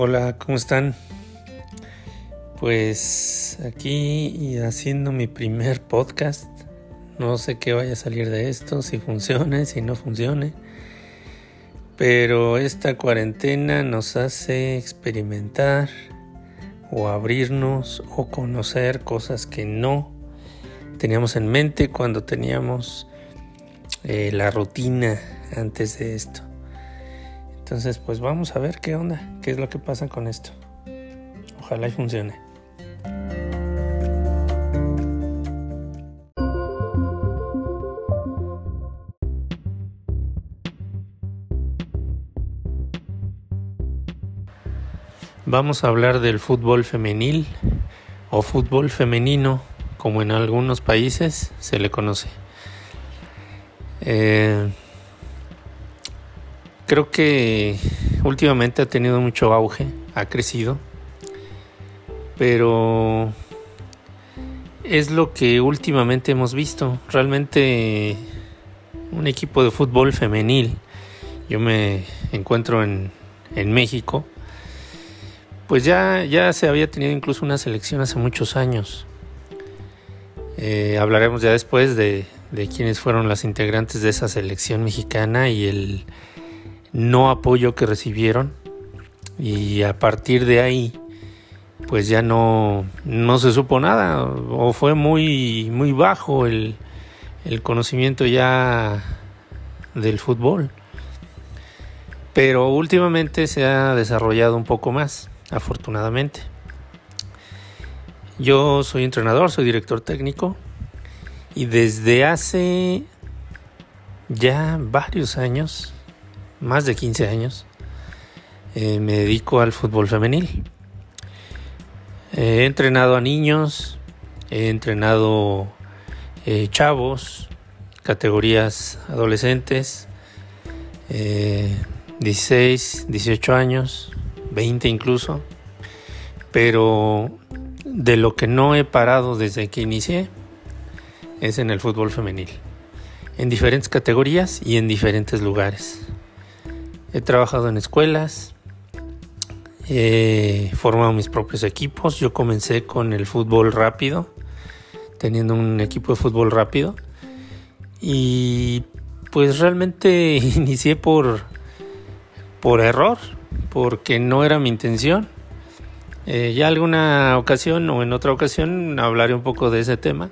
Hola, ¿cómo están? Pues aquí haciendo mi primer podcast. No sé qué vaya a salir de esto, si funcione, si no funcione. Pero esta cuarentena nos hace experimentar o abrirnos o conocer cosas que no teníamos en mente cuando teníamos eh, la rutina antes de esto. Entonces, pues vamos a ver qué onda, qué es lo que pasa con esto. Ojalá y funcione. Vamos a hablar del fútbol femenil o fútbol femenino, como en algunos países se le conoce. Eh, Creo que últimamente ha tenido mucho auge, ha crecido, pero es lo que últimamente hemos visto. Realmente un equipo de fútbol femenil, yo me encuentro en, México, pues ya, ya se había tenido incluso una selección hace muchos años. Eh, hablaremos ya después de, de quiénes fueron las integrantes de esa selección mexicana y el no apoyo que recibieron y a partir de ahí pues ya no, no se supo nada o fue muy, muy bajo el, el conocimiento ya del fútbol. Pero últimamente se ha desarrollado un poco más, afortunadamente. Yo soy entrenador, soy director técnico y desde hace ya varios años más de 15 años, eh, me dedico al fútbol femenil. He entrenado a niños, he entrenado eh, chavos, categorías adolescentes, 16, eh, 18 años, 20 incluso, pero de lo que no he parado desde que inicié es en el fútbol femenil, en diferentes categorías y en diferentes lugares. He trabajado en escuelas, he formado mis propios equipos. Yo comencé con el fútbol rápido, teniendo un equipo de fútbol rápido. Y pues realmente inicié por, por error, porque no era mi intención. Eh, ya alguna ocasión o en otra ocasión hablaré un poco de ese tema,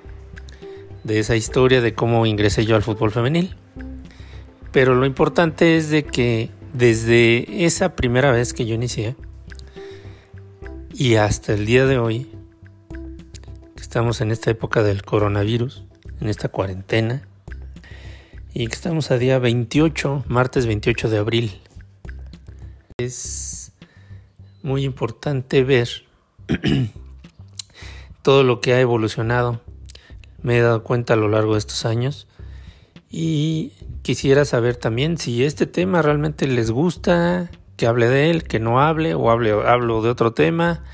de esa historia de cómo ingresé yo al fútbol femenil. Pero lo importante es de que desde esa primera vez que yo inicié y hasta el día de hoy, que estamos en esta época del coronavirus, en esta cuarentena, y que estamos a día 28, martes 28 de abril, es muy importante ver todo lo que ha evolucionado. Me he dado cuenta a lo largo de estos años y quisiera saber también si este tema realmente les gusta, que hable de él, que no hable o hable, hablo de otro tema,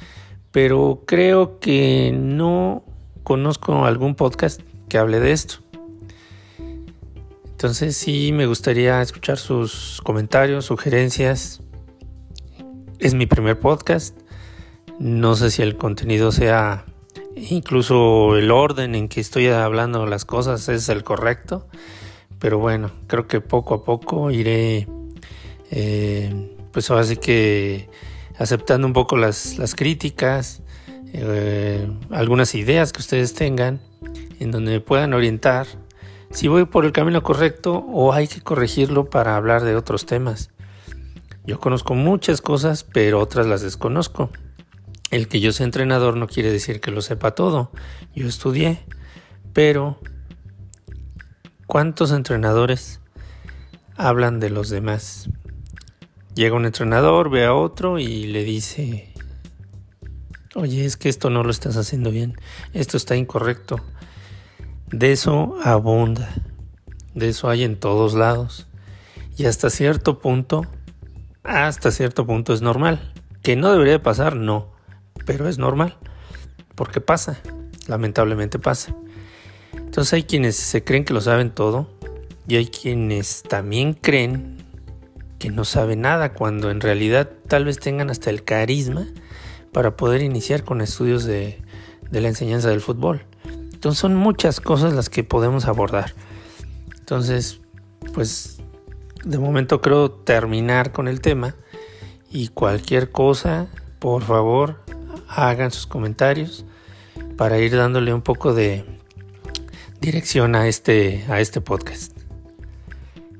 pero creo que no conozco algún podcast que hable de esto. Entonces sí me gustaría escuchar sus comentarios, sugerencias. Es mi primer podcast. No sé si el contenido sea incluso el orden en que estoy hablando las cosas es el correcto. Pero bueno, creo que poco a poco iré, eh, pues ahora sí que aceptando un poco las, críticas, eh, algunas ideas que ustedes tengan, en donde me puedan orientar si voy por el camino correcto o hay que corregirlo para hablar de otros temas. Yo conozco muchas cosas, pero otras las desconozco. El que yo sea entrenador no quiere decir que lo sepa todo. Yo estudié, pero ¿Cuántos entrenadores hablan de los demás? Llega un entrenador, ve a otro y le dice, oye, es que esto no lo estás haciendo bien, esto está incorrecto. De eso abunda, de eso hay en todos lados. Y hasta cierto punto, hasta cierto punto es normal. Que no debería pasar, no, pero es normal, porque pasa, lamentablemente pasa. Entonces hay quienes se creen que lo saben todo y hay quienes también creen que no sabe nada, cuando en realidad tal vez tengan hasta el carisma para poder iniciar con estudios de, de la enseñanza del fútbol. Entonces son muchas cosas las que podemos abordar. Entonces, pues de momento creo terminar con el tema y cualquier cosa, por favor, hagan sus comentarios para ir dándole un poco de dirección a este, a este podcast.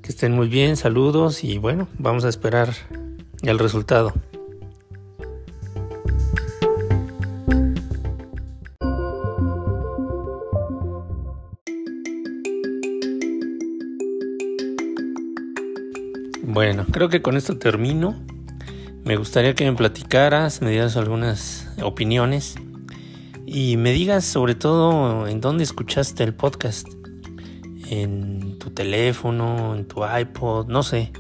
Que estén muy bien, saludos y bueno, vamos a esperar el resultado. Bueno, creo que con esto termino. Me gustaría que me platicaras, me dieras algunas opiniones y me digas sobre todo en dónde escuchaste el podcast. En tu teléfono, en tu iPod, no sé.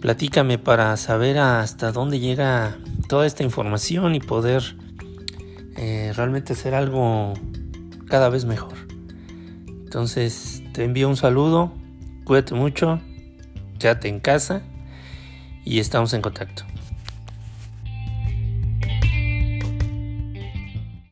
Platícame para saber hasta dónde llega toda esta información y poder eh, realmente hacer algo cada vez mejor. Entonces te envío un saludo, cuídate mucho quédate en casa y estamos en contacto.